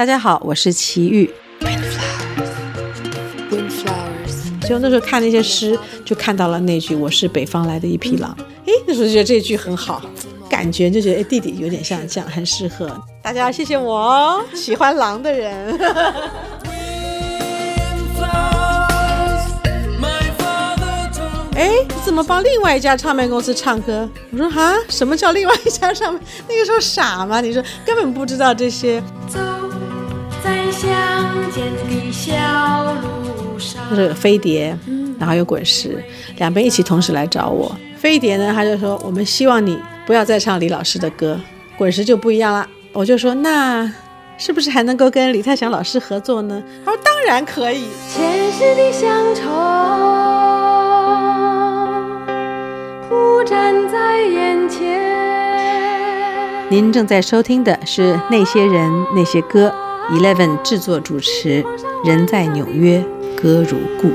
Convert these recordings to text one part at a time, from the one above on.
大家好，我是齐豫。就那时候看那些诗，就看到了那句“我是北方来的一匹狼”。哎，那时候就觉得这句很好，感觉就觉得哎，弟弟有点像这样，很适合。大家谢谢我哦，喜欢狼的人。哎，你怎么帮另外一家唱片公司唱歌？我说啊，什么叫另外一家唱片？那个时候傻吗？你说根本不知道这些。走在乡间的小路就是飞碟，然后有滚石，两边一起同时来找我。飞碟呢，他就说我们希望你不要再唱李老师的歌。滚石就不一样了，我就说那是不是还能够跟李泰祥老师合作呢？他说当然可以。前世的乡愁铺展在眼前。您正在收听的是《那些人那些歌》，Eleven 制作主持，人在纽约。歌如故。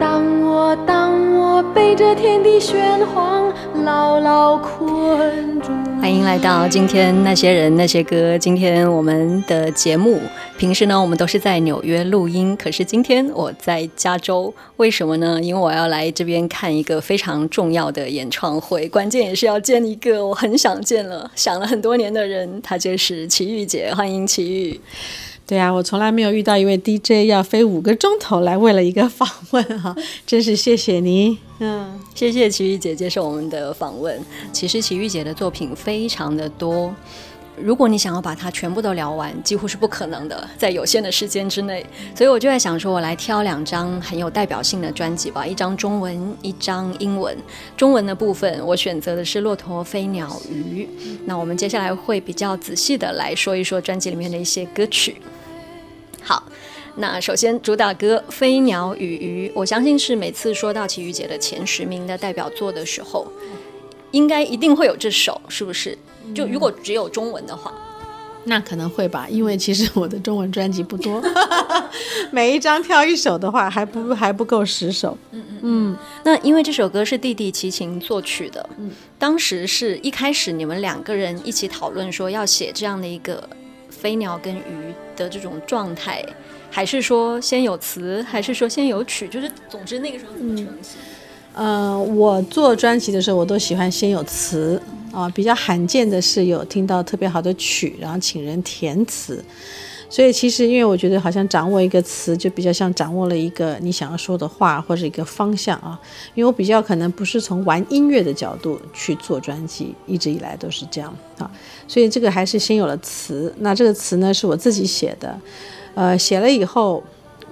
当我当我背着天地玄黄牢牢困住。欢迎来到今天那些人那些歌。今天我们的节目，平时呢我们都是在纽约录音，可是今天我在加州，为什么呢？因为我要来这边看一个非常重要的演唱会，关键也是要见一个我很想见了，想了很多年的人，他就是齐豫姐。欢迎齐豫。对、啊，我从来没有遇到一位 DJ 要飞五个钟头来为了一个访问哈，真是谢谢你，嗯，谢谢齐豫姐接受我们的访问。其实齐豫姐的作品非常的多，如果你想要把它全部都聊完，几乎是不可能的，在有限的时间之内。所以我就在想说，我来挑两张很有代表性的专辑吧，一张中文，一张英文。中文的部分，我选择的是《骆驼飞鸟鱼》。那我们接下来会比较仔细的来说一说专辑里面的一些歌曲。好，那首先主打歌《飞鸟与鱼》，我相信是每次说到齐豫姐的前十名的代表作的时候，应该一定会有这首，是不是？就如果只有中文的话，那可能会吧，因为其实我的中文专辑不多，每一张挑一首的话，还不还不够十首。嗯嗯嗯。那因为这首歌是弟弟齐秦作曲的，嗯，当时是一开始你们两个人一起讨论说要写这样的一个。飞鸟跟鱼的这种状态，还是说先有词，还是说先有曲？就是总之那个时候怎么呈现？嗯，呃，我做专辑的时候，我都喜欢先有词啊，比较罕见的是有听到特别好的曲，然后请人填词。所以其实，因为我觉得好像掌握一个词，就比较像掌握了一个你想要说的话或者一个方向啊。因为我比较可能不是从玩音乐的角度去做专辑，一直以来都是这样啊。所以这个还是先有了词。那这个词呢，是我自己写的，呃，写了以后。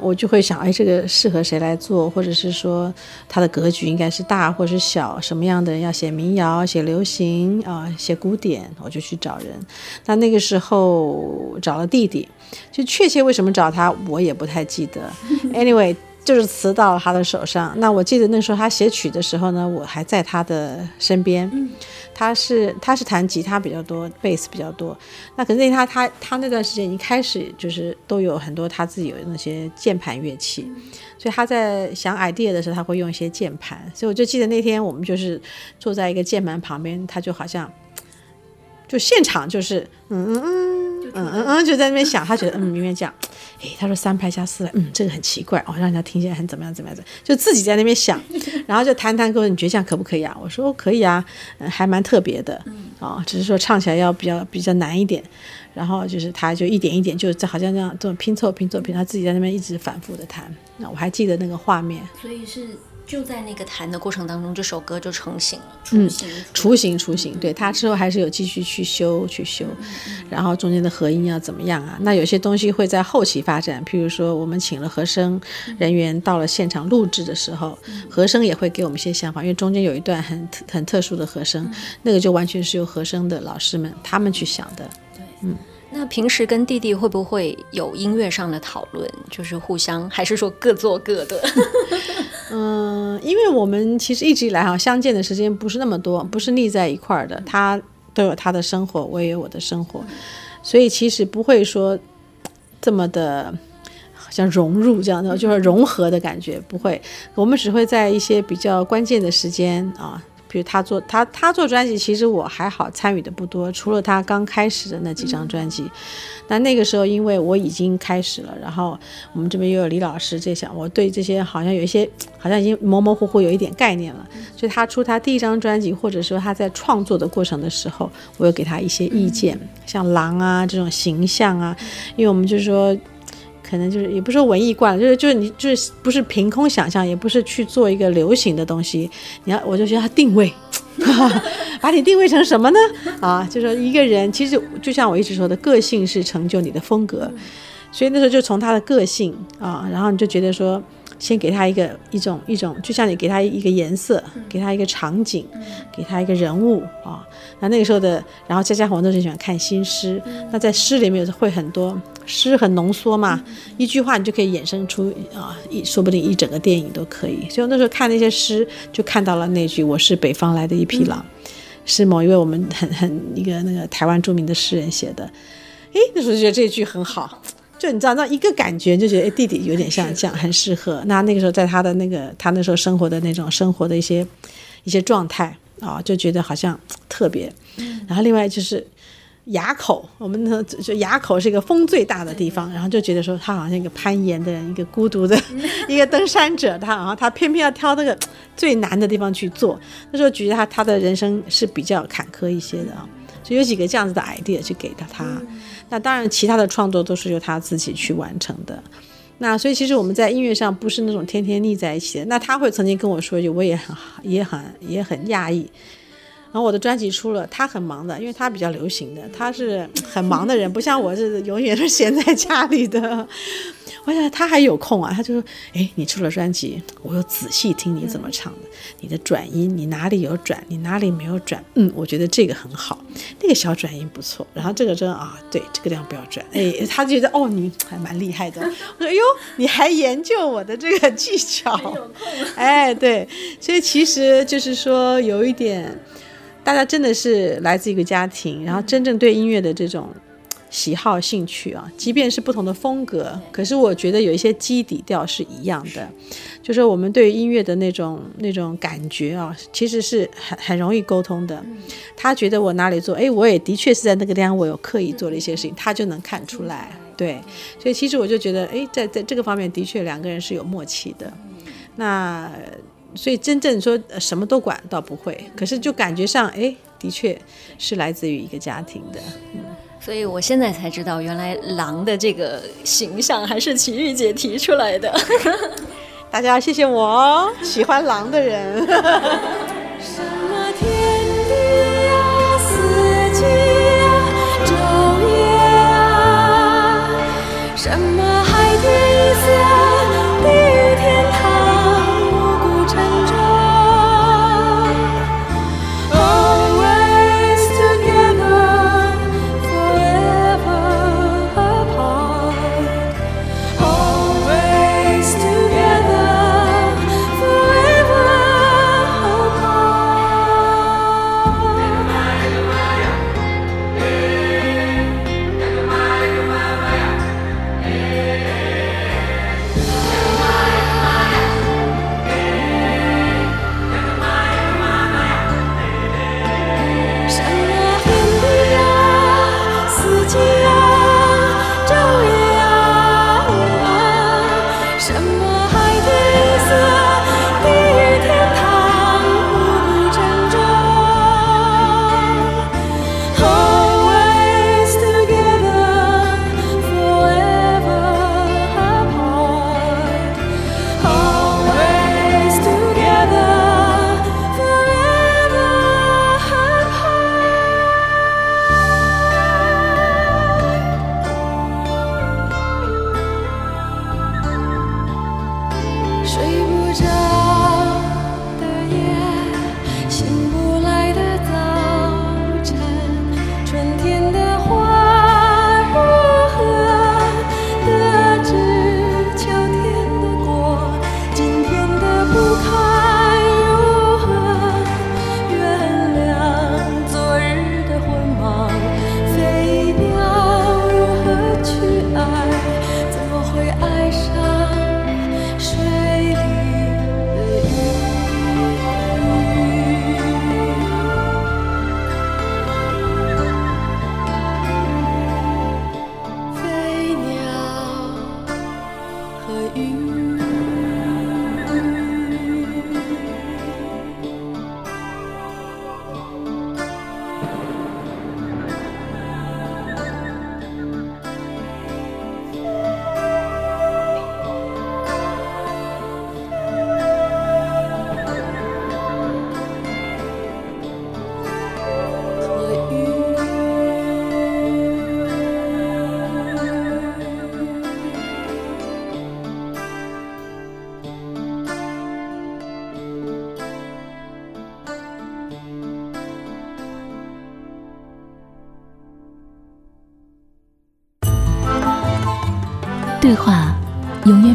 我就会想，哎，这个适合谁来做，或者是说他的格局应该是大或者是小，什么样的人要写民谣、写流行啊、写古典，我就去找人。那那个时候找了弟弟，就确切为什么找他，我也不太记得。Anyway，就是词到了他的手上。那我记得那时候他写曲的时候呢，我还在他的身边。他是他是弹吉他比较多，贝斯比较多。那可是那他他他那段时间一开始就是都有很多他自己有那些键盘乐器，所以他在想 idea 的时候，他会用一些键盘。所以我就记得那天我们就是坐在一个键盘旁边，他就好像就现场就是嗯嗯嗯嗯嗯嗯就在那边想，他觉得嗯明明这样。诶，他说三拍加四拍，嗯，这个很奇怪哦，让人家听起来很怎么样怎么样，就自己在那边想，然后就弹弹歌，你觉得这样可不可以啊？我说可以啊，嗯，还蛮特别的，哦，只是说唱起来要比较比较难一点，然后就是他就一点一点就好像这样这种拼凑拼凑拼，他自己在那边一直反复的弹，那我还记得那个画面，所以是。就在那个弹的过程当中，这首歌就成型了。雏形，雏形，雏形。对，他之后还是有继续去修，去修，然后中间的和音要怎么样啊？那有些东西会在后期发展，譬如说我们请了和声人员到了现场录制的时候，和声也会给我们一些想法，因为中间有一段很很特殊的和声，那个就完全是由和声的老师们他们去想的。对，嗯。那平时跟弟弟会不会有音乐上的讨论？就是互相，还是说各做各的？嗯，因为我们其实一直以来哈相见的时间不是那么多，不是腻在一块儿的。他都有他的生活，我也有我的生活，所以其实不会说这么的，好像融入这样的，就是融合的感觉不会。我们只会在一些比较关键的时间啊。比如他做他他做专辑，其实我还好参与的不多，除了他刚开始的那几张专辑。那那个时候，因为我已经开始了，然后我们这边又有李老师这些，我对这些好像有一些，好像已经模模糊糊有一点概念了。所以他出他第一张专辑，或者说他在创作的过程的时候，我有给他一些意见，像狼啊这种形象啊，因为我们就是说。可能就是也不是说文艺惯了，就是就是你就是不是凭空想象，也不是去做一个流行的东西。你要我就觉得他定位，把你定位成什么呢？啊，就说一个人其实就像我一直说的，个性是成就你的风格。所以那时候就从他的个性啊，然后你就觉得说。先给他一个一种一种，就像你给他一个颜色，给他一个场景，给他一个人物啊。那那个时候的，然后家家户户都是喜欢看新诗。那在诗里面会很多诗很浓缩嘛，一句话你就可以衍生出啊，一说不定一整个电影都可以。所以那时候看那些诗，就看到了那句“我是北方来的一匹狼”，是某一位我们很很一个那个台湾著名的诗人写的。诶，那时候就觉得这句很好。就你知道，那一个感觉就觉得，哎，弟弟有点像这样，很适合。那那个时候，在他的那个他那时候生活的那种生活的一些一些状态啊，就觉得好像特别。然后另外就是垭口，我们呢就垭口是一个风最大的地方，然后就觉得说他好像一个攀岩的人，一个孤独的 一个登山者，他然后他偏偏要挑那个最难的地方去做。那时候觉得他他的人生是比较坎坷一些的啊，就有几个这样子的 idea 去给到他。那当然，其他的创作都是由他自己去完成的。那所以其实我们在音乐上不是那种天天腻在一起的。那他会曾经跟我说一句，我也很也很也很讶异。然后我的专辑出了，他很忙的，因为他比较流行的，他是很忙的人，不像我是永远是闲在家里的。我想他还有空啊，他就说：“哎，你出了专辑，我又仔细听你怎么唱的，你的转音，你哪里有转，你哪里没有转？嗯，我觉得这个很好，那个小转音不错。然后这个真啊，对，这个地方不要转。哎，他觉得哦，你还蛮厉害的。我说：哎呦，你还研究我的这个技巧？哎，对，所以其实就是说有一点，大家真的是来自一个家庭，然后真正对音乐的这种。喜好、兴趣啊，即便是不同的风格，可是我觉得有一些基底调是一样的，就是我们对于音乐的那种那种感觉啊，其实是很很容易沟通的。他觉得我哪里做，哎，我也的确是在那个地方，我有刻意做了一些事情，他就能看出来。对，所以其实我就觉得，哎，在在这个方面的确两个人是有默契的。那所以真正说，什么都管倒不会。可是就感觉上，哎，的确是来自于一个家庭的。嗯，所以我现在才知道，原来狼的这个形象还是奇遇姐提出来的。大家谢谢我，喜欢狼的人。什么天地，四季，昼夜，什么海天一色。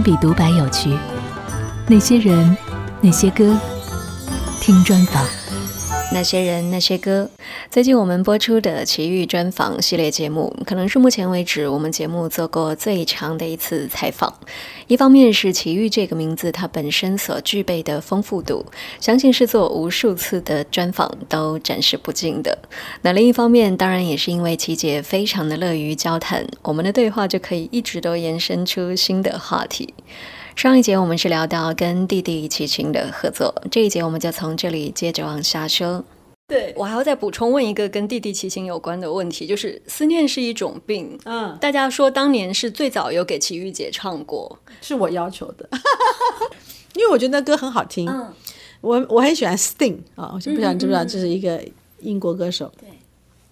比独白有趣。那些人，那些歌，听专访。那些人，那些歌。最近我们播出的奇遇专访系列节目，可能是目前为止我们节目做过最长的一次采访。一方面是奇遇这个名字它本身所具备的丰富度，相信是做无数次的专访都展示不尽的。那另一方面，当然也是因为琦姐非常的乐于交谈，我们的对话就可以一直都延伸出新的话题。上一节我们是聊到跟弟弟齐秦的合作，这一节我们就从这里接着往下说。对，我还要再补充问一个跟弟弟齐秦有关的问题，就是思念是一种病。嗯，大家说当年是最早有给齐豫姐唱过，是我要求的，因为我觉得那歌很好听。嗯，我我很喜欢 Sting 啊，我就不知道你知不知道，这是一个英国歌手。对，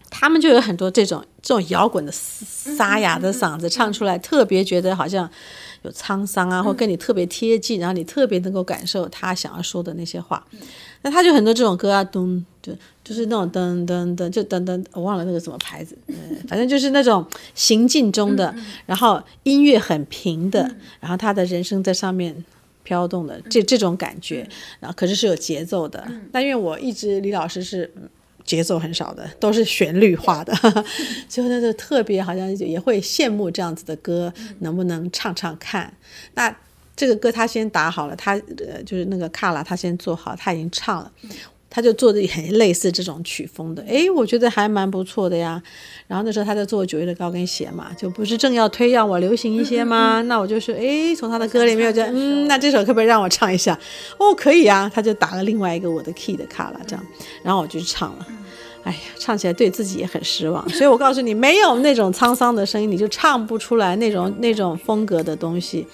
他们就有很多这种这种摇滚的沙哑的嗓子，唱出来特别觉得好像。有沧桑啊，或跟你特别贴近，嗯、然后你特别能够感受他想要说的那些话。嗯、那他就很多这种歌啊，咚，就就是那种噔噔噔，就噔噔，我忘了那个什么牌子，嗯，反正就是那种行进中的，嗯、然后音乐很平的，嗯、然后他的人生在上面飘动的，这这种感觉，然后可是是有节奏的。嗯、但因为我一直李老师是。节奏很少的，都是旋律化的，所以他就特别好像也会羡慕这样子的歌，能不能唱唱看？那这个歌他先打好了，他呃就是那个卡拉他先做好，他已经唱了，他就做的很类似这种曲风的，诶，我觉得还蛮不错的呀。然后那时候他在做九月的高跟鞋嘛，就不是正要推让我流行一些吗？那我就说，诶，从他的歌里面我就 嗯，那这首可不可以让我唱一下？哦，可以啊，他就打了另外一个我的 key 的卡拉这样，然后我就唱了。哎呀，唱起来对自己也很失望，所以我告诉你，没有那种沧桑的声音，你就唱不出来那种那种风格的东西。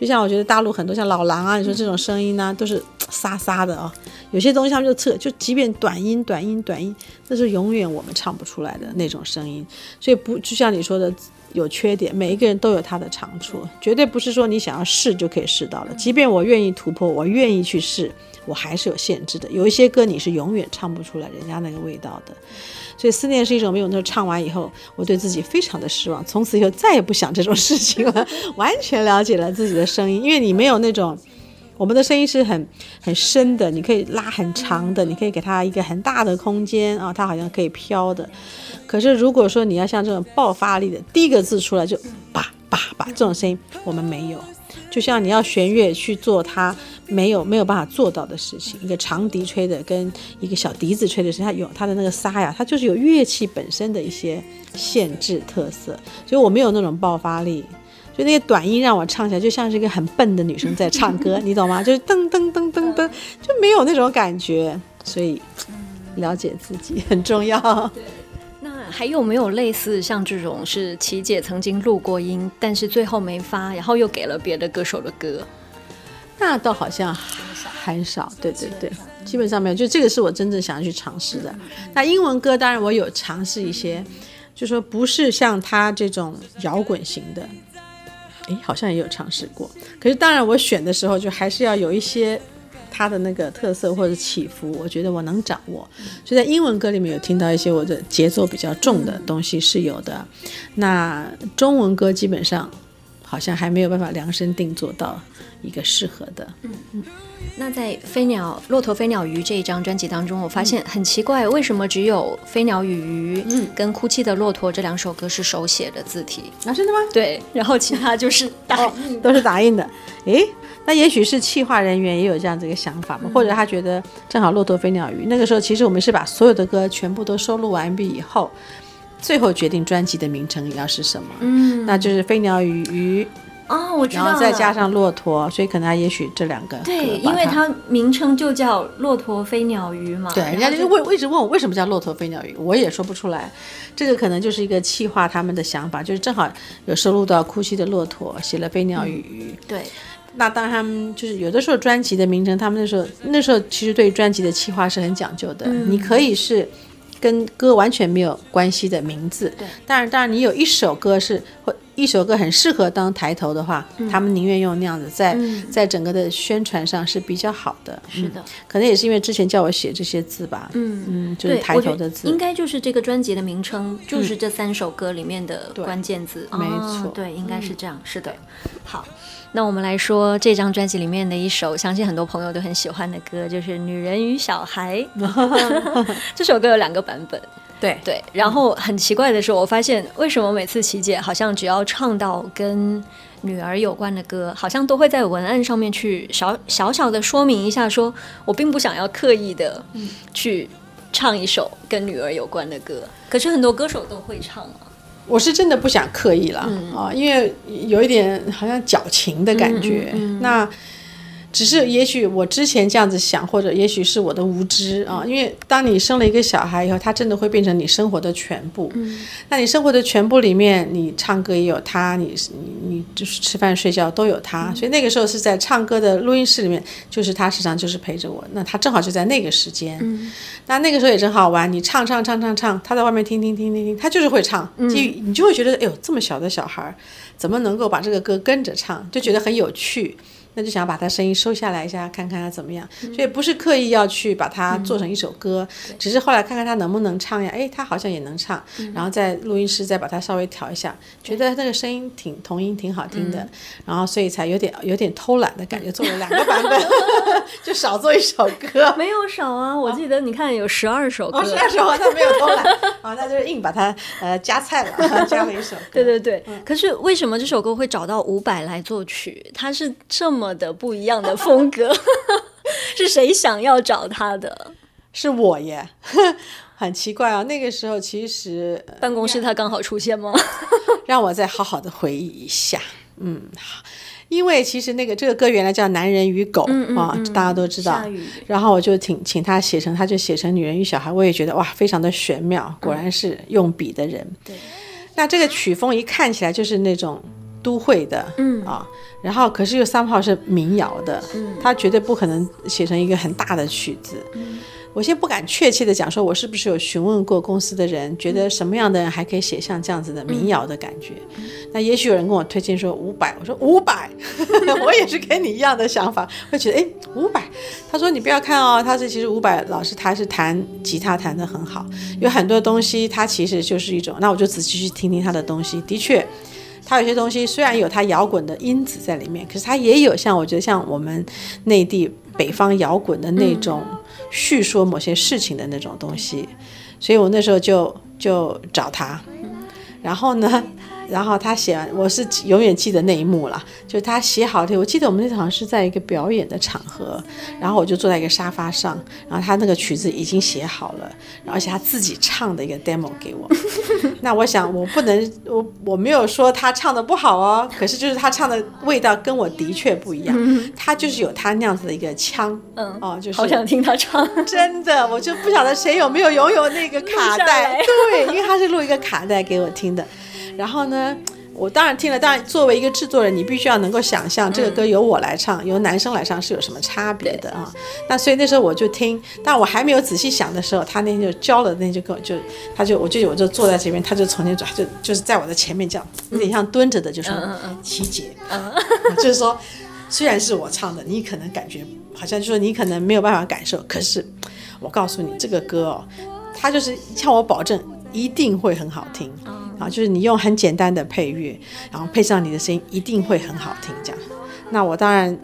就像我觉得大陆很多像老狼啊，你说这种声音呢、都是沙沙的啊、有些东西他们就测，就即便短音、短音、短音，那是永远我们唱不出来的那种声音。所以不就像你说的有缺点，每一个人都有他的长处，绝对不是说你想要试就可以试到了。即便我愿意突破，我愿意去试。我还是有限制的，有一些歌你是永远唱不出来人家那个味道的，所以思念是一种没有。那唱完以后，我对自己非常的失望，从此以后再也不想这种事情了，完全了解了自己的声音，因为你没有那种，我们的声音是很很深的，你可以拉很长的，你可以给它一个很大的空间啊，它好像可以飘的。可是如果说你要像这种爆发力的，第一个字出来就叭叭叭这种声音，我们没有。就像你要弦乐去做它没有没有办法做到的事情，一个长笛吹的跟一个小笛子吹的是它有它的那个沙呀，它就是有乐器本身的一些限制特色，所以我没有那种爆发力，所以那些短音让我唱起来就像是一个很笨的女生在唱歌，你懂吗？就是噔噔噔噔噔，就没有那种感觉，所以了解自己很重要。那还有没有类似像这种是琪姐曾经录过音，但是最后没发，然后又给了别的歌手的歌？那倒好像很少，对对对，基本上没有。就这个是我真正想要去尝试的。那英文歌当然我有尝试一些，就说不是像他这种摇滚型的，诶，好像也有尝试过。可是当然我选的时候就还是要有一些。它的那个特色或者起伏，我觉得我能掌握，所以在英文歌里面有听到一些我的节奏比较重的东西是有的。那中文歌基本上好像还没有办法量身定做到一个适合的。嗯嗯。那在《飞鸟骆驼飞鸟鱼》这一张专辑当中，我发现很奇怪，为什么只有《飞鸟与鱼》嗯跟《哭泣的骆驼》这两首歌是手写的字体？啊，真的吗？对，然后其他就是打印、哦，都是打印的。诶。那也许是企划人员也有这样子一个想法吧，或者他觉得正好《骆驼飞鸟鱼》那个时候，其实我们是把所有的歌全部都收录完毕以后，最后决定专辑的名称要是什么，嗯，那就是《飞鸟与鱼》哦，我知道，然后再加上骆驼，所以可能他也许这两个对，因为它名称就叫《骆驼飞鸟鱼》嘛，对，人家就问，一直问我为什么叫《骆驼飞鸟鱼》，我也说不出来，这个可能就是一个气化他们的想法，就是正好有收录到《哭泣的骆驼》，写了《飞鸟与鱼》，嗯，对。那当然，他们就是有的时候专辑的名称，他们那时候那时候其实对于专辑的企划是很讲究的。嗯、你可以是跟歌完全没有关系的名字，对。当然，当然你有一首歌是或一首歌很适合当抬头的话，嗯、他们宁愿用那样子，在、嗯、在整个的宣传上是比较好的。是的、嗯，可能也是因为之前叫我写这些字吧。嗯嗯，就是抬头的字，应该就是这个专辑的名称，就是这三首歌里面的关键字。没错，对，应该是这样。嗯、是的，好。那我们来说这张专辑里面的一首，相信很多朋友都很喜欢的歌，就是《女人与小孩》。这首歌有两个版本，对对。然后很奇怪的是，我发现为什么每次琪姐好像只要唱到跟女儿有关的歌，好像都会在文案上面去小小小的说明一下说，说我并不想要刻意的去唱一首跟女儿有关的歌，可是很多歌手都会唱啊。我是真的不想刻意了啊、因为有一点好像矫情的感觉。嗯嗯嗯、那。只是也许我之前这样子想，或者也许是我的无知啊。因为当你生了一个小孩以后，他真的会变成你生活的全部。嗯。那你生活的全部里面，你唱歌也有他，你你你就是吃饭睡觉都有他。所以那个时候是在唱歌的录音室里面，就是他时常就是陪着我。那他正好就在那个时间。嗯。那那个时候也真好玩，你唱唱唱唱唱，他在外面听听听听听，他就是会唱。嗯。你就会觉得，哎呦，这么小的小孩，怎么能够把这个歌跟着唱，就觉得很有趣。那就想把他声音收下来一下，看看他怎么样。所以不是刻意要去把它做成一首歌，嗯、只是后来看看他能不能唱呀。哎，他好像也能唱，嗯、然后在录音室再把它稍微调一下，觉得那个声音挺童音挺好听的，嗯、然后所以才有点有点偷懒的感觉，做了两个版本，就少做一首歌。没有少啊，我记得你看有十二首歌，十二首他没有偷懒，啊，那就是硬把它呃加菜了，加了一首歌。对对对，嗯、可是为什么这首歌会找到伍佰来作曲？他是这么。的不一样的风格，是谁想要找他的？是我耶，很奇怪啊！那个时候其实办公室他刚好出现吗？让我再好好的回忆一下。嗯，好，因为其实那个这个歌原来叫《男人与狗》嗯嗯嗯啊，大家都知道。然后我就请请他写成，他就写成《女人与小孩》，我也觉得哇，非常的玄妙，果然是用笔的人。嗯、对，那这个曲风一看起来就是那种。都会的，嗯。啊，然后可是又三号是民谣的，嗯，他绝对不可能写成一个很大的曲子。嗯，我现在不敢确切的讲说，我是不是有询问过公司的人，觉得什么样的人还可以写像这样子的民谣的感觉？嗯，那也许有人跟我推荐说五百，我说五百，我也是跟你一样的想法，会觉得哎五百，他说你不要看哦，他是其实五百老师他是弹吉他弹得很好，有很多东西他其实就是一种，那我就仔细去听听他的东西，的确。他有些东西虽然有他摇滚的因子在里面，可是他也有像我觉得像我们内地北方摇滚的那种叙说某些事情的那种东西，所以我那时候就就找他，然后呢。然后他写完，我是永远记得那一幕了，就是他写好的。我记得我们那场是在一个表演的场合，然后我就坐在一个沙发上，然后他那个曲子已经写好了，而且他自己唱的一个 demo 给我。那我想我不能，我我没有说他唱的不好哦，可是就是他唱的味道跟我的确不一样，他就是有他那样子的一个腔，嗯，哦，就是好想听他唱，真的，我就不晓得谁有没有拥有那个卡带，对，因为他是录一个卡带给我听的。然后呢，我当然听了。当然，作为一个制作人，你必须要能够想象这个歌由我来唱，嗯、由男生来唱是有什么差别的啊？那所以那时候我就听，但我还没有仔细想的时候，他那天就教了，那就跟我就，他就我就我就坐在这边，他就从那转，就就是在我的前面这样，有点像蹲着的，就说：“齐姐，就是说，虽然是我唱的，你可能感觉好像就说你可能没有办法感受，可是我告诉你，这个歌哦，他就是向我保证一定会很好听。”啊，就是你用很简单的配乐，然后配上你的声音，一定会很好听。这样，那我当然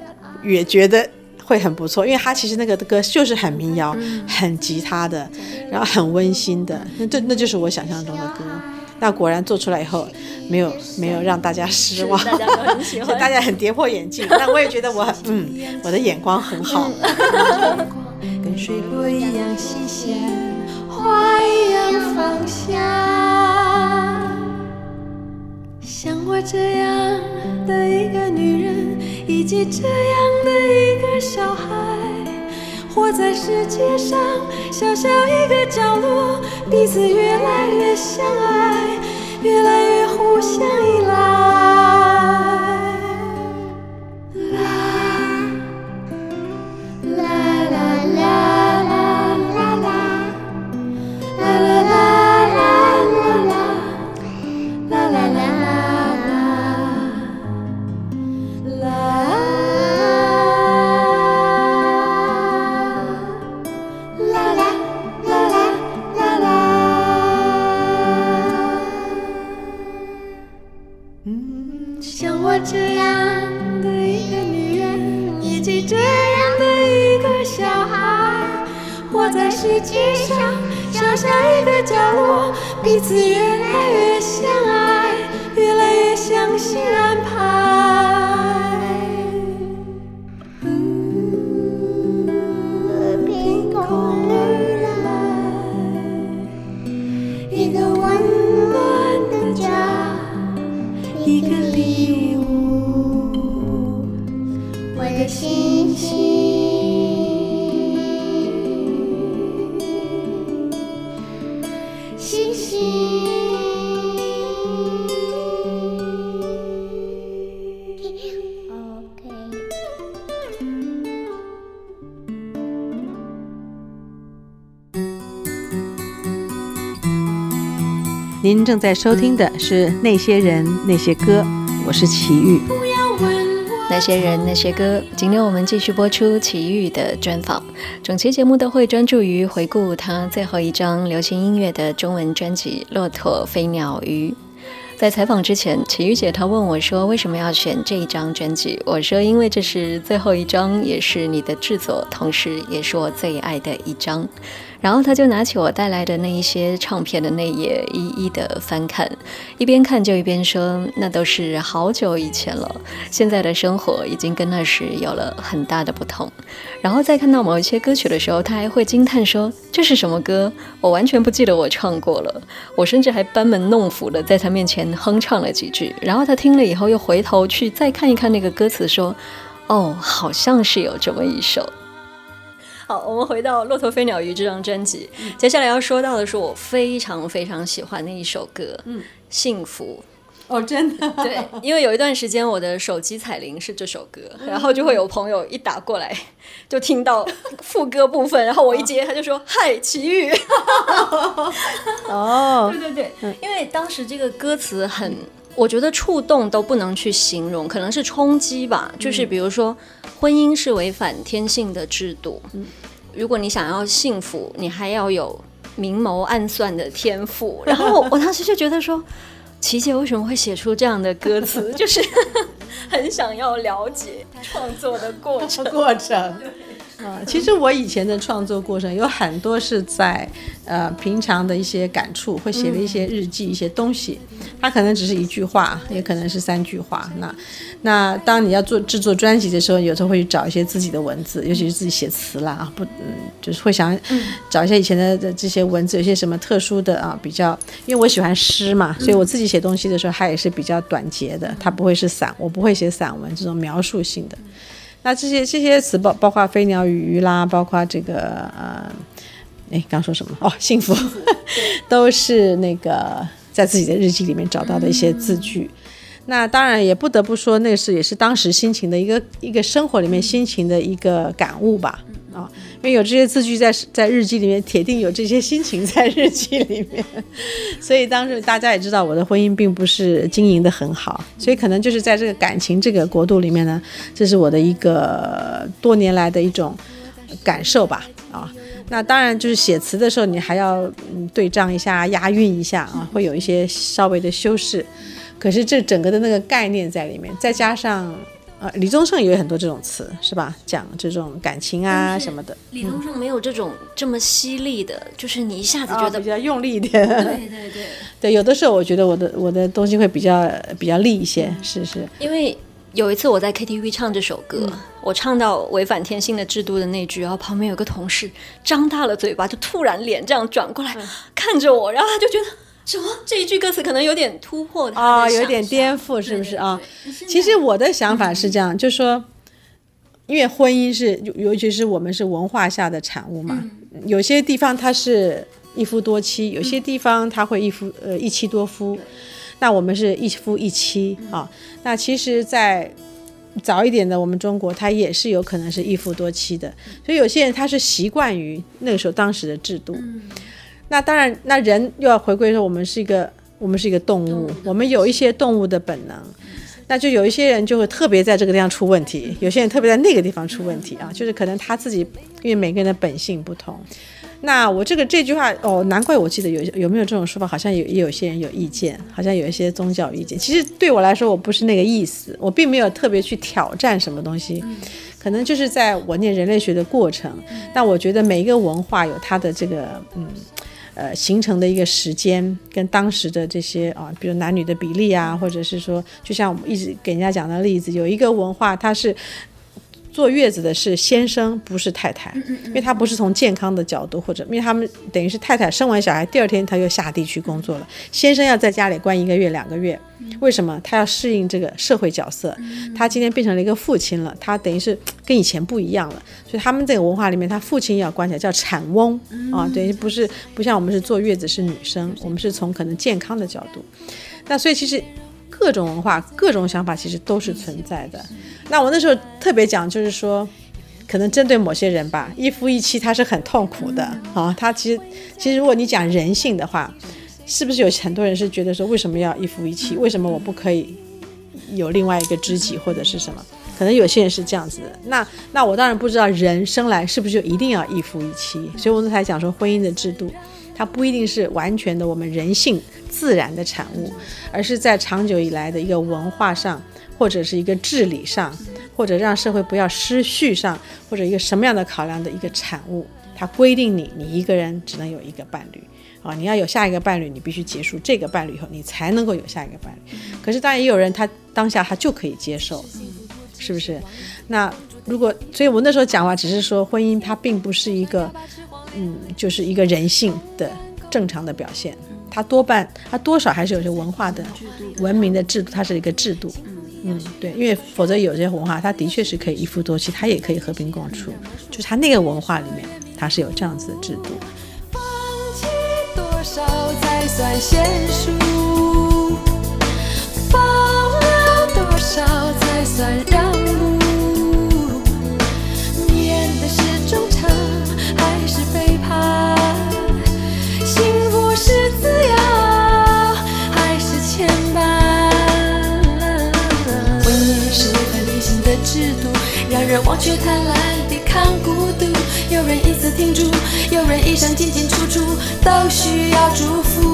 也觉得会很不错，因为他其实那个的歌就是很民谣、很吉他的，然后很温馨的，那这那就是我想象中的歌。那果然做出来以后，没有没有让大家失望，大家都很喜欢，大家很跌破眼镜。但我也觉得我很 嗯，我的眼光很好。跟水波一样新鲜，花一样芳香。像我这样的一个女人，以及这样的一个小孩，活在世界上小小一个角落，彼此越来越相爱，越来越互相依赖。正在收听的是《那些人那些歌》，我是齐豫。那些人那些歌，今天我们继续播出齐豫的专访。整期节目都会专注于回顾他最后一张流行音乐的中文专辑《骆驼飞鸟鱼》。在采访之前，齐豫姐她问我说：“为什么要选这一张专辑？”我说：“因为这是最后一张，也是你的制作，同时也是我最爱的一张。”然后他就拿起我带来的那一些唱片的内页，一一的翻看，一边看就一边说：“那都是好久以前了，现在的生活已经跟那时有了很大的不同。”然后再看到某一些歌曲的时候，他还会惊叹说：“这是什么歌？我完全不记得我唱过了。”我甚至还班门弄斧的在他面前哼唱了几句。然后他听了以后，又回头去再看一看那个歌词，说：“哦，好像是有这么一首。”好，我们回到《骆驼飞鸟鱼》这张专辑，嗯，接下来要说到的是我非常非常喜欢的一首歌，嗯，《幸福》。哦，真的？对，因为有一段时间我的手机彩铃是这首歌，然后就会有朋友一打过来，就听到副歌部分，然后我一接，他就说：“嗨，齐豫。”哦，对对对，因为当时这个歌词很，我觉得触动都不能去形容，可能是冲击吧，就是比如说。婚姻是违反天性的制度。嗯如果你想要幸福，你还要有明谋暗算的天赋。然后我当时就觉得说，琪姐为什么会写出这样的歌词？就是 很想要了解创作的过程。过程。啊，其实我以前的创作过程有很多是在呃平常的一些感触，会写的一些日记，一些东西。它可能只是一句话，也可能是三句话。那那当你要做制作专辑的时候，有时候会去找一些自己的文字，尤其是自己写词啦啊，不嗯，就是会想找一些以前的这些文字，有些什么特殊的啊，比较，因为我喜欢诗嘛，所以我自己写东西的时候，它也是比较短节的，它不会是散，我不会写散文这种描述性的。那这些这些词包包括飞鸟与鱼啦，包括这个呃，哎，刚说什么？哦，幸福，都是那个在自己的日记里面找到的一些字句。那当然也不得不说，那是也是当时心情的一个一个生活里面心情的一个感悟吧。啊，因为有这些字句在在日记里面，铁定有这些心情在日记里面，所以当时大家也知道我的婚姻并不是经营得很好，所以可能就是在这个感情这个国度里面呢，这是我的一个多年来的一种感受吧。啊，那当然就是写词的时候，你还要嗯对仗一下，押韵一下啊，会有一些稍微的修饰，可是这整个的那个概念在里面，再加上。啊，李宗盛也有很多这种词，是吧？讲这种感情啊什么的。李宗盛没有这种这么犀利的，嗯、就是你一下子觉得、哦、比较用力一点。对对对，对，有的时候我觉得我的我的东西会比较比较利一些，嗯、是是。因为有一次我在 KTV 唱这首歌，嗯、我唱到违反天性的制度的那句，然后旁边有个同事张大了嘴巴，就突然脸这样转过来、嗯、看着我，然后他就觉得。什么？这一句歌词可能有点突破他啊、哦，有点颠覆，是不是啊？其实我的想法是这样，嗯、就是说，因为婚姻是，尤其是我们是文化下的产物嘛，嗯、有些地方它是一夫多妻，有些地方它会一夫呃一妻多夫，嗯、那我们是一夫一妻啊。那其实，在早一点的我们中国，它也是有可能是一夫多妻的，所以有些人他是习惯于那个时候当时的制度。嗯那当然，那人又要回归说，我们是一个，我们是一个动物，我们有一些动物的本能，那就有一些人就会特别在这个地方出问题，有些人特别在那个地方出问题啊，就是可能他自己，因为每个人的本性不同。那我这个这句话哦，难怪我记得有有没有这种说法，好像有也有些人有意见，好像有一些宗教意见。其实对我来说，我不是那个意思，我并没有特别去挑战什么东西，可能就是在我念人类学的过程。但我觉得每一个文化有它的这个嗯呃形成的一个时间，跟当时的这些啊，比如男女的比例啊，或者是说，就像我们一直给人家讲的例子，有一个文化它是。坐月子的是先生，不是太太，因为他不是从健康的角度，或者因为他们等于是太太生完小孩第二天他就下地去工作了，先生要在家里关一个月两个月，为什么？他要适应这个社会角色，他今天变成了一个父亲了，他等于是跟以前不一样了，所以他们这个文化里面，他父亲要关起来叫产翁。啊，等于不是不像我们是坐月子是女生，我们是从可能健康的角度，那所以其实。各种文化、各种想法其实都是存在的。那我那时候特别讲，就是说，可能针对某些人吧，一夫一妻他是很痛苦的啊。他其实，其实如果你讲人性的话，是不是有很多人是觉得说，为什么要一夫一妻？为什么我不可以有另外一个知己或者是什么？可能有些人是这样子的。那那我当然不知道人生来是不是就一定要一夫一妻。所以我才讲说，婚姻的制度，它不一定是完全的我们人性。自然的产物，而是在长久以来的一个文化上，或者是一个治理上，或者让社会不要失序上，或者一个什么样的考量的一个产物。它规定你，你一个人只能有一个伴侣啊，你要有下一个伴侣，你必须结束这个伴侣以后，你才能够有下一个伴侣。可是当然也有人他当下他就可以接受，是不是？那如果，所以我那时候讲话只是说，婚姻它并不是一个，嗯，就是一个人性的正常的表现。它多半，它多少还是有些文化的、文明的制度，它是一个制度。嗯，对，因为否则有些文化，它的确是可以一夫多妻，它也可以和平共处。就是它那个文化里面，它是有这样子的制度。放弃多少才算贤淑？放了多少才算让我？却贪婪，抵抗孤独。有人一次挺住，有人一生进进出出，都需要祝福。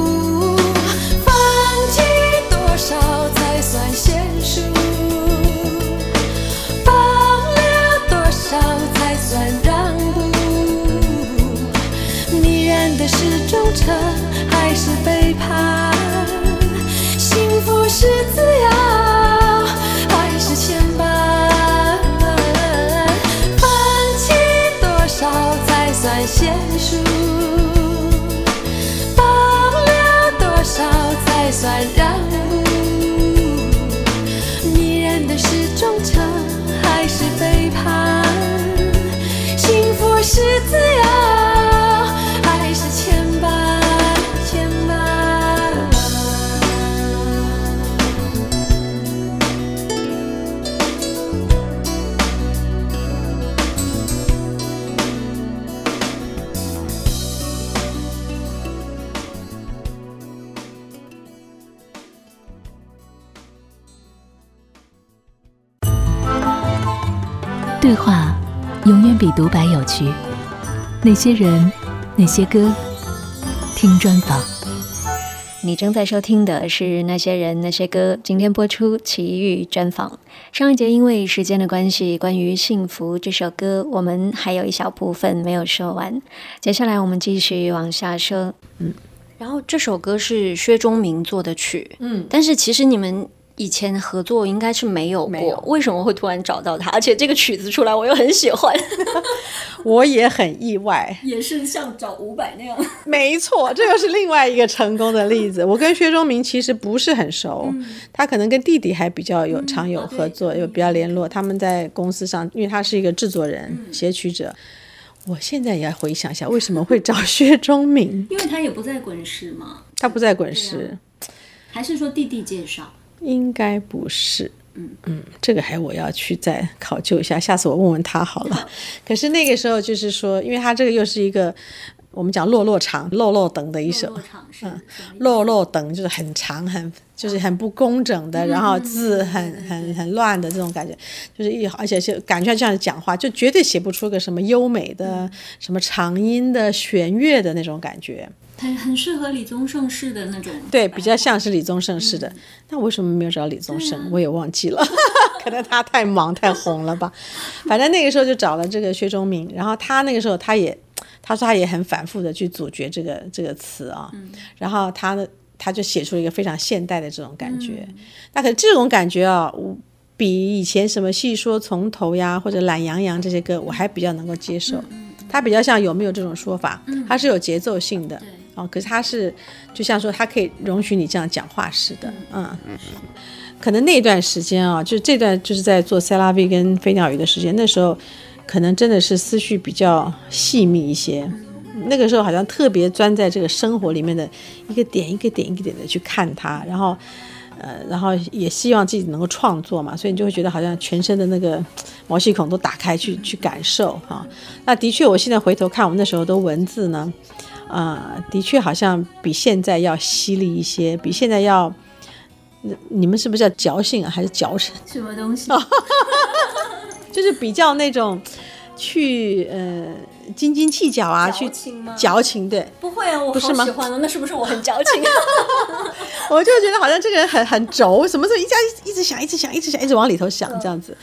是自由还是牵绊牵绊对话永远比独白有趣。那些人，那些歌，听专访。你正在收听的是《那些人，那些歌》，今天播出奇遇专访。上一节因为时间的关系，关于《幸福》这首歌，我们还有一小部分没有说完。接下来我们继续往下说。嗯，然后这首歌是薛中明做的曲。嗯，但是其实你们。以前合作应该是没有过，有。为什么会突然找到他？而且这个曲子出来，我又很喜欢，我也很意外，也是像找伍佰那样。没错，这又是另外一个成功的例子。我跟薛中明其实不是很熟，嗯、他可能跟弟弟还比较有常有合作，有、嗯、比较联络。他们在公司上，因为他是一个制作人、嗯、写曲者。我现在也要回想一下，为什么会找薛中明？因为他也不在滚石嘛，他不在滚石，还是说弟弟介绍？应该不是，嗯。嗯，这个还我要去再考究一下，下次我问问他好了。可是那个时候就是说，因为他这个又是一个我们讲落落长，落落等的一首，嗯，落落等就是很长，很就是很不工整的，然后字很很很乱的这种感觉，就是一而且是感觉这样讲话，就绝对写不出个什么优美的、什么长音的、弦乐的那种感觉。很很适合李宗盛式的那种，对，比较像是李宗盛式的。嗯、那为什么没有找李宗盛？啊、我也忘记了，可能他太忙太红了吧。反正那个时候就找了这个薛忠明，然后他那个时候他也，他说他也很反复的去咀嚼这个这个词啊，嗯、然后他呢他就写出了一个非常现代的这种感觉。嗯、那可是这种感觉啊，比以前什么戏说从头呀或者懒洋洋这些歌我还比较能够接受。他、嗯、比较像有没有这种说法？它是有节奏性的。嗯哦，可是他是，就像说他可以容许你这样讲话似的，嗯，可能那段时间啊，就这段就是在做塞拉 V 跟飞鸟鱼的时间，那时候可能真的是思绪比较细密一些，那个时候好像特别钻在这个生活里面的一个点一个点一个点的去看它，然后，呃，然后也希望自己能够创作嘛，所以你就会觉得好像全身的那个毛细孔都打开去去感受哈。那的确，我现在回头看我们那时候的文字呢。啊、呃，的确好像比现在要犀利一些，比现在要，你们是不是叫矫情啊，还是矫情？什么东西？就是比较那种，去呃斤斤计较啊，去矫情对？不会啊，我好喜欢的，那是不是我很矫情？我就觉得好像这个人很很轴，什么时候一家一直想，一直想，一直想，一直往里头想这样子。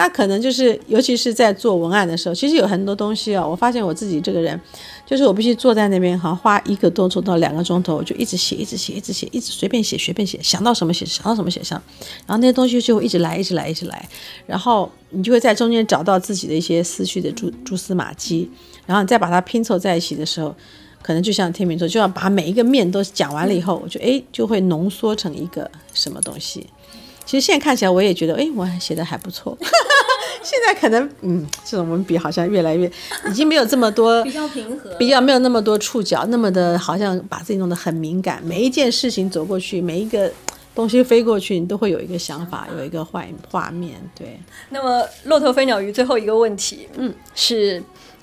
那可能就是，尤其是在做文案的时候，其实有很多东西、哦，我发现我自己这个人。就是我必须坐在那边，好像花一个多钟到两个钟头，我就一直写，一直写，一直写，一直随便写，随便写，想到什么写，想到什么写上，然后那些东西就会一直来，一直来，一直来，然后你就会在中间找到自己的一些思绪的蛛蛛丝马迹，然后你再把它拼凑在一起的时候，可能就像天秤座，就要把每一个面都讲完了以后，我就诶就会浓缩成一个什么东西。其实现在看起来，我也觉得，诶，我还写的还不错。现在可能，嗯，这种文笔好像越来越，已经没有这么多 比较平和，比较没有那么多触角，那么的好像把自己弄得很敏感。每一件事情走过去，每一个东西飞过去，你都会有一个想法，有一个画画面。对。那么，骆驼飞鸟鱼最后一个问题，嗯，是。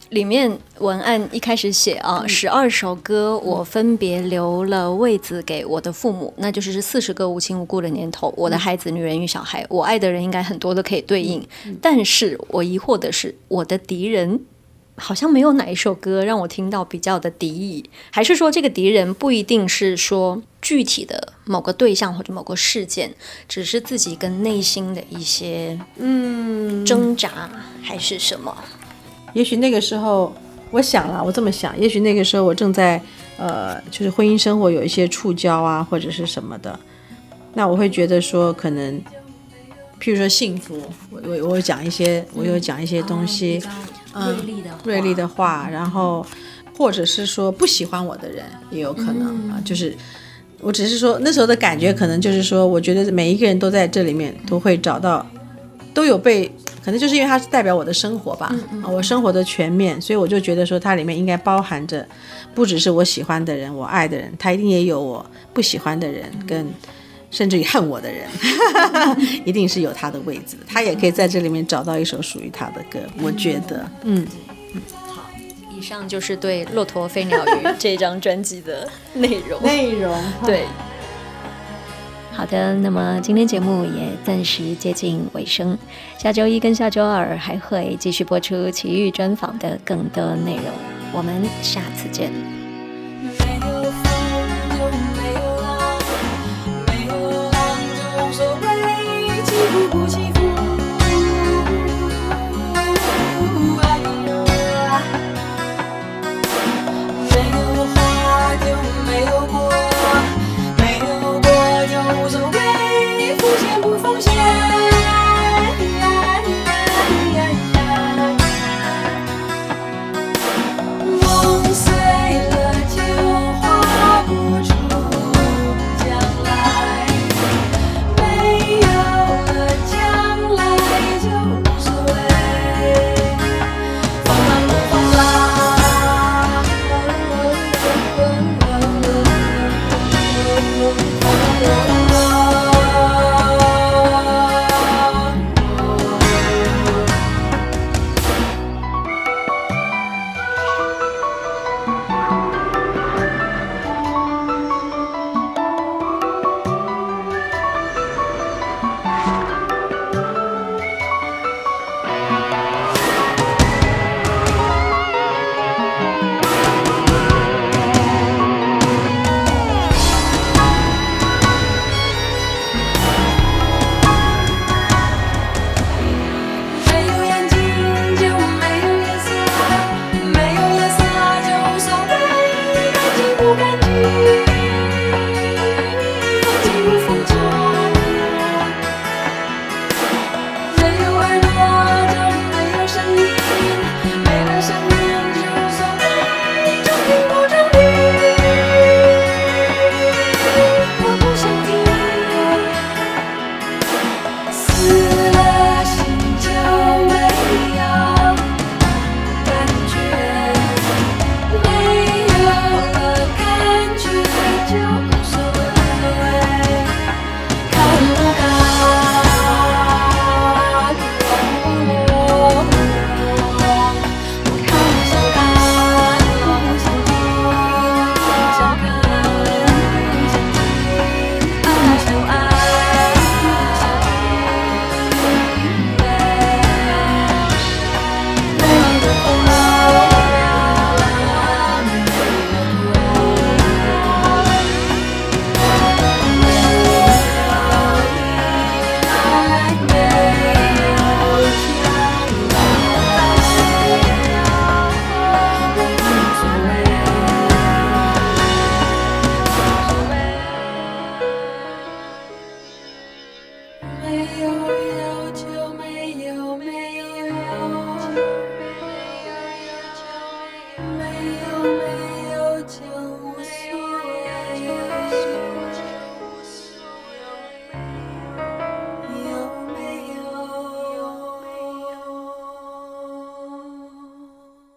里面文案一开始写啊，十二首歌我分别留了位子给我的父母，那就是四十个无亲无故的年头。我的孩子、女人与小孩，我爱的人应该很多都可以对应。但是我疑惑的是，我的敌人好像没有哪一首歌让我听到比较的敌意，还是说这个敌人不一定是说具体的某个对象或者某个事件，只是自己跟内心的一些嗯挣扎，还是什么？也许那个时候，我想了，我这么想，也许那个时候我正在，呃，就是婚姻生活有一些触礁啊，或者是什么的，那我会觉得说，可能，譬如说幸福，我我我讲一些，我有讲一些东西，嗯，锐利的锐利的话，然后，或者是说不喜欢我的人也有可能啊，就是，我只是说那时候的感觉，可能就是说，我觉得每一个人都在这里面都会找到，都有被。可能就是因为它是代表我的生活吧，嗯嗯、我生活的全面，所以我就觉得说它里面应该包含着，不只是我喜欢的人，我爱的人，它一定也有我不喜欢的人，跟甚至于恨我的人，一定是有他的位置，他也可以在这里面找到一首属于他的歌，我觉得，嗯，好，以上就是对《骆驼飞鸟鱼》这张专辑的内容，内容对。好的，那么今天节目也暂时接近尾声。下周一跟下周二还会继续播出奇遇专访的更多内容，我们下次见。